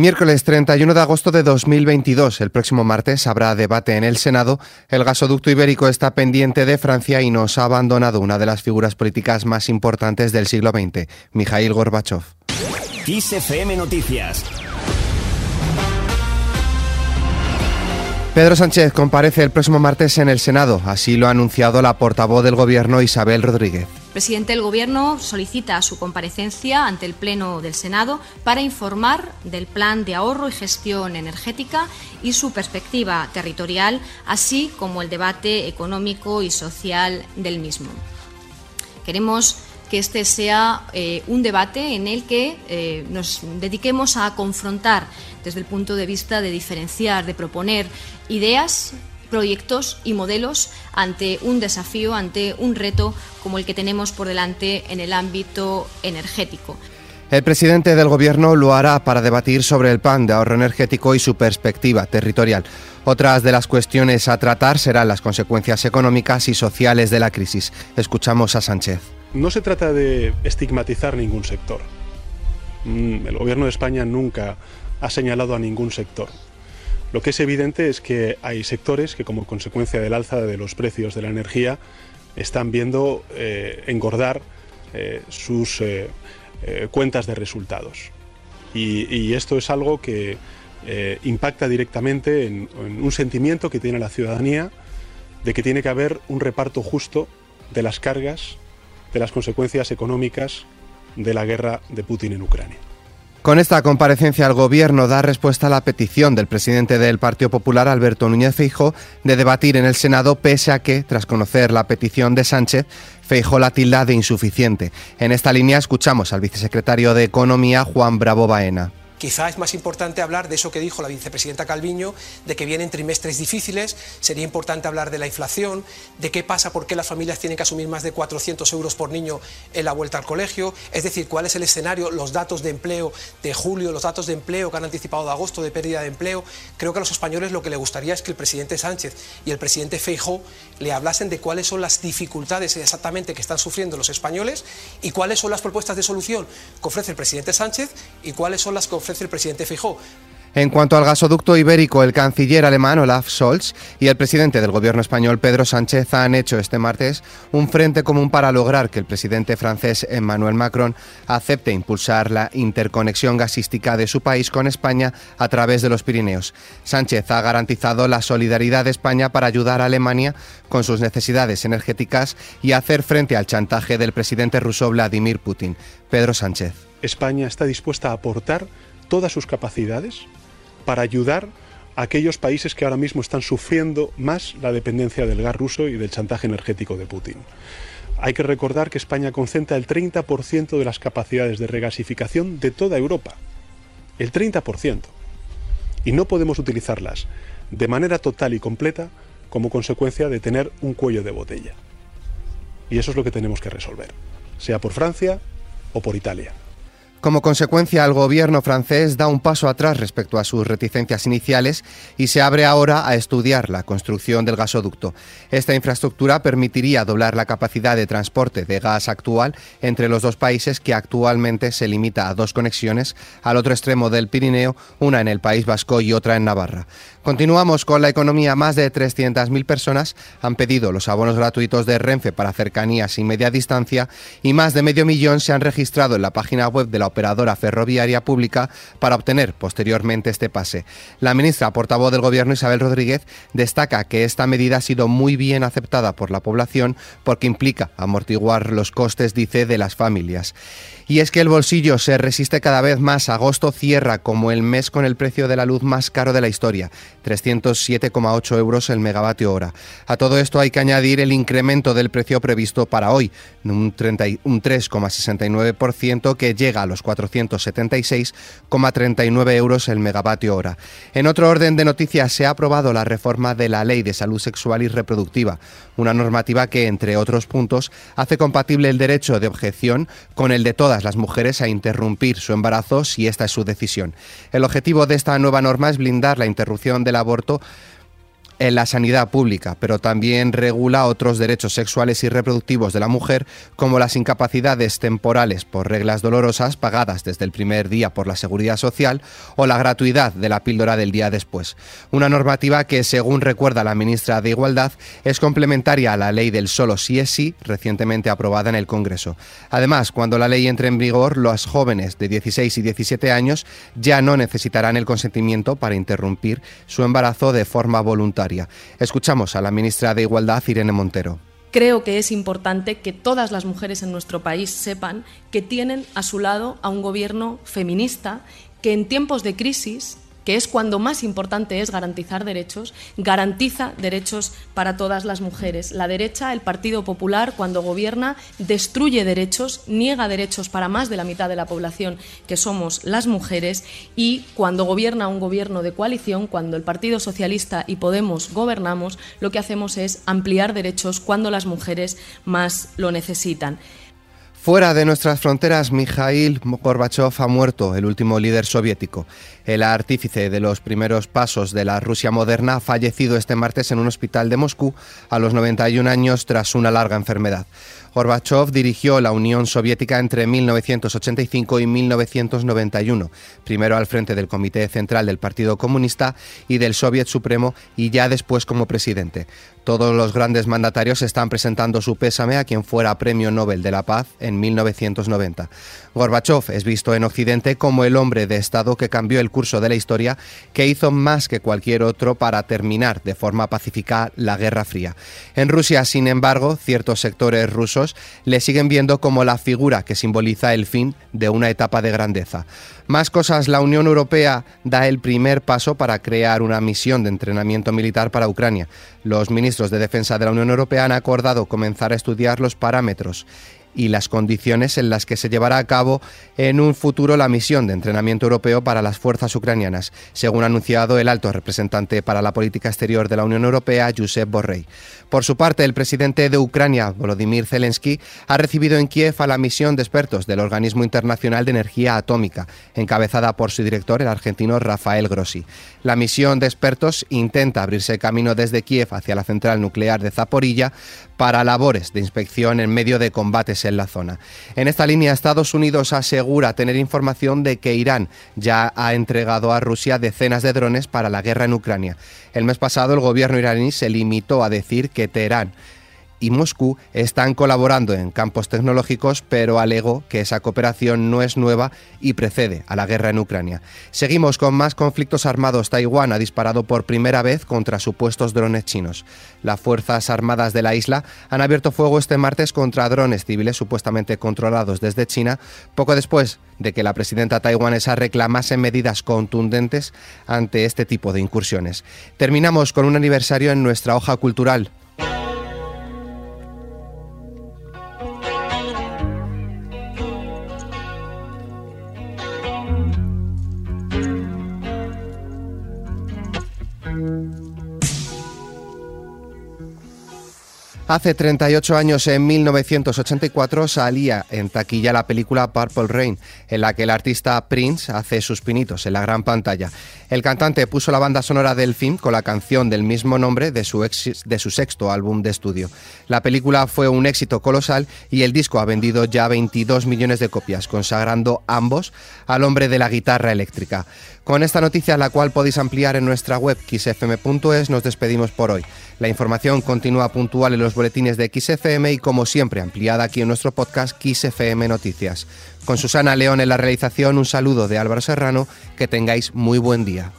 Miércoles 31 de agosto de 2022, el próximo martes, habrá debate en el Senado. El gasoducto ibérico está pendiente de Francia y nos ha abandonado una de las figuras políticas más importantes del siglo XX, Mikhail Gorbachev. Noticias Pedro Sánchez comparece el próximo martes en el Senado, así lo ha anunciado la portavoz del Gobierno Isabel Rodríguez. El presidente del Gobierno solicita su comparecencia ante el Pleno del Senado para informar del plan de ahorro y gestión energética y su perspectiva territorial, así como el debate económico y social del mismo. Queremos que este sea eh, un debate en el que eh, nos dediquemos a confrontar desde el punto de vista de diferenciar, de proponer ideas, proyectos y modelos ante un desafío, ante un reto como el que tenemos por delante en el ámbito energético. El presidente del Gobierno lo hará para debatir sobre el plan de ahorro energético y su perspectiva territorial. Otras de las cuestiones a tratar serán las consecuencias económicas y sociales de la crisis. Escuchamos a Sánchez. No se trata de estigmatizar ningún sector. Mm, el Gobierno de España nunca ha señalado a ningún sector. Lo que es evidente es que hay sectores que como consecuencia del alza de los precios de la energía están viendo eh, engordar eh, sus eh, cuentas de resultados. Y, esto es algo que impacta directamente en un sentimiento que tiene la ciudadanía de que tiene que haber un reparto justo de las cargas, de las consecuencias económicas de la guerra de Putin en Ucrania. Con esta comparecencia, el Gobierno da respuesta a la petición del presidente del Partido Popular, Alberto Núñez Feijo, de debatir en el Senado, pese a que, tras conocer la petición de Sánchez, Feijo la tilda de insuficiente. En esta línea escuchamos al vicesecretario de Economía, Juan Bravo Baena. Quizá es más importante hablar de eso que dijo la vicepresidenta Calviño, de que vienen trimestres difíciles, sería importante hablar de la inflación, de qué pasa, por qué las familias tienen que asumir más de 400 euros por niño en la vuelta al colegio, es decir, cuál es el escenario, los datos de empleo de julio, los datos de empleo que han anticipado de agosto de pérdida de empleo. Creo que a los españoles lo que le gustaría es que el presidente Sánchez y el presidente Feijóo le hablasen de cuáles son las dificultades exactamente que están sufriendo los españoles y cuáles son las propuestas de solución que ofrece el presidente Sánchez y cuáles son las que el presidente Fijó. En cuanto al gasoducto ibérico, el canciller alemán Olaf Scholz y el presidente del gobierno español Pedro Sánchez han hecho este martes un frente común para lograr que el presidente francés Emmanuel Macron acepte impulsar la interconexión gasística de su país con España a través de los Pirineos. Sánchez ha garantizado la solidaridad de España para ayudar a Alemania con sus necesidades energéticas y hacer frente al chantaje del presidente ruso Vladimir Putin. Pedro Sánchez. España está dispuesta a aportar todas sus capacidades para ayudar a aquellos países que ahora mismo están sufriendo más la dependencia del gas ruso y del chantaje energético de Putin. Hay que recordar que España concentra el 30% de las capacidades de regasificación de toda Europa. El 30%. Y no podemos utilizarlas de manera total y completa como consecuencia de tener un cuello de botella. Y eso es lo que tenemos que resolver, sea por Francia o por Italia. Como consecuencia, el gobierno francés da un paso atrás respecto a sus reticencias iniciales y se abre ahora a estudiar la construcción del gasoducto. Esta infraestructura permitiría doblar la capacidad de transporte de gas actual entre los dos países que actualmente se limita a dos conexiones al otro extremo del Pirineo, una en el País Vasco y otra en Navarra. Continuamos con la economía. Más de 300.000 personas han pedido los abonos gratuitos de Renfe para cercanías y media distancia y más de medio millón se han registrado en la página web de la operadora ferroviaria pública para obtener posteriormente este pase. La ministra portavoz del Gobierno Isabel Rodríguez destaca que esta medida ha sido muy bien aceptada por la población porque implica amortiguar los costes, dice, de las familias. Y es que el bolsillo se resiste cada vez más. Agosto cierra como el mes con el precio de la luz más caro de la historia, 307,8 euros el megavatio hora. A todo esto hay que añadir el incremento del precio previsto para hoy, un, 3,69% que llega a los 476,39 euros el megavatio hora. En otro orden de noticias, se ha aprobado la reforma de la Ley de Salud Sexual y Reproductiva, una normativa que, entre otros puntos, hace compatible el derecho de objeción con el de todas las mujeres a interrumpir su embarazo si esta es su decisión. El objetivo de esta nueva norma es blindar la interrupción del aborto en la sanidad pública, pero también regula otros derechos sexuales y reproductivos de la mujer, como las incapacidades temporales por reglas dolorosas pagadas desde el primer día por la Seguridad Social o la gratuidad de la píldora del día después. Una normativa que, según recuerda la ministra de Igualdad, es complementaria a la ley del solo sí es sí, recientemente aprobada en el Congreso. Además, cuando la ley entre en vigor, los jóvenes de 16 y 17 años ya no necesitarán el consentimiento para interrumpir su embarazo de forma voluntaria. Escuchamos a la ministra de Igualdad, Irene Montero. Creo que es importante que todas las mujeres en nuestro país sepan que tienen a su lado a un gobierno feminista que en tiempos de crisis que es cuando más importante es garantizar derechos, garantiza derechos para todas las mujeres. La derecha, el Partido Popular, cuando gobierna, destruye derechos, niega derechos para más de la mitad de la población, que somos las mujeres, y cuando gobierna un gobierno de coalición, cuando el Partido Socialista y Podemos gobernamos, lo que hacemos es ampliar derechos cuando las mujeres más lo necesitan. Fuera de nuestras fronteras, Mikhail Gorbachev ha muerto, el último líder soviético. El artífice de los primeros pasos de la Rusia moderna ha fallecido este martes en un hospital de Moscú a los 91 años tras una larga enfermedad. Gorbachev dirigió la Unión Soviética entre 1985 y 1991, primero al frente del Comité Central del Partido Comunista y del Soviet Supremo y ya después como presidente. Todos los grandes mandatarios están presentando su pésame a quien fuera Premio Nobel de la Paz en 1990. Gorbachev es visto en Occidente como el hombre de Estado que cambió el curso de la historia, que hizo más que cualquier otro para terminar de forma pacífica la Guerra Fría. En Rusia, sin embargo, ciertos sectores rusos le siguen viendo como la figura que simboliza el fin de una etapa de grandeza. Más cosas, la Unión Europea da el primer paso para crear una misión de entrenamiento militar para Ucrania. Los ministros de Defensa de la Unión Europea han acordado comenzar a estudiar los parámetros y las condiciones en las que se llevará a cabo en un futuro la misión de entrenamiento europeo para las fuerzas ucranianas, según ha anunciado el alto representante para la política exterior de la Unión Europea, Josep Borrell. Por su parte, el presidente de Ucrania, Volodymyr Zelensky, ha recibido en Kiev a la misión de expertos del Organismo Internacional de Energía Atómica, encabezada por su director, el argentino Rafael Grossi. La misión de expertos intenta abrirse camino desde Kiev hacia la central nuclear de Zaporilla para labores de inspección en medio de combates en la zona. En esta línea, Estados Unidos asegura tener información de que Irán ya ha entregado a Rusia decenas de drones para la guerra en Ucrania. El mes pasado, el gobierno iraní se limitó a decir que Teherán y Moscú están colaborando en campos tecnológicos, pero alegó que esa cooperación no es nueva y precede a la guerra en Ucrania. Seguimos con más conflictos armados. Taiwán ha disparado por primera vez contra supuestos drones chinos. Las Fuerzas Armadas de la isla han abierto fuego este martes contra drones civiles supuestamente controlados desde China, poco después de que la presidenta taiwanesa reclamase medidas contundentes ante este tipo de incursiones. Terminamos con un aniversario en nuestra hoja cultural. Thank you. Hace 38 años, en 1984, salía en taquilla la película Purple Rain, en la que el artista Prince hace sus pinitos en la gran pantalla. El cantante puso la banda sonora del film con la canción del mismo nombre de su, sexto álbum de estudio. La película fue un éxito colosal y el disco ha vendido ya 22 millones de copias, consagrando ambos al hombre de la guitarra eléctrica. Con esta noticia, la cual podéis ampliar en nuestra web xfm.es, nos despedimos por hoy. La información continúa puntual en los boletines de XFM y como siempre ampliada aquí en nuestro podcast XFM Noticias. Con Susana León en la realización, un saludo de Álvaro Serrano, que tengáis muy buen día.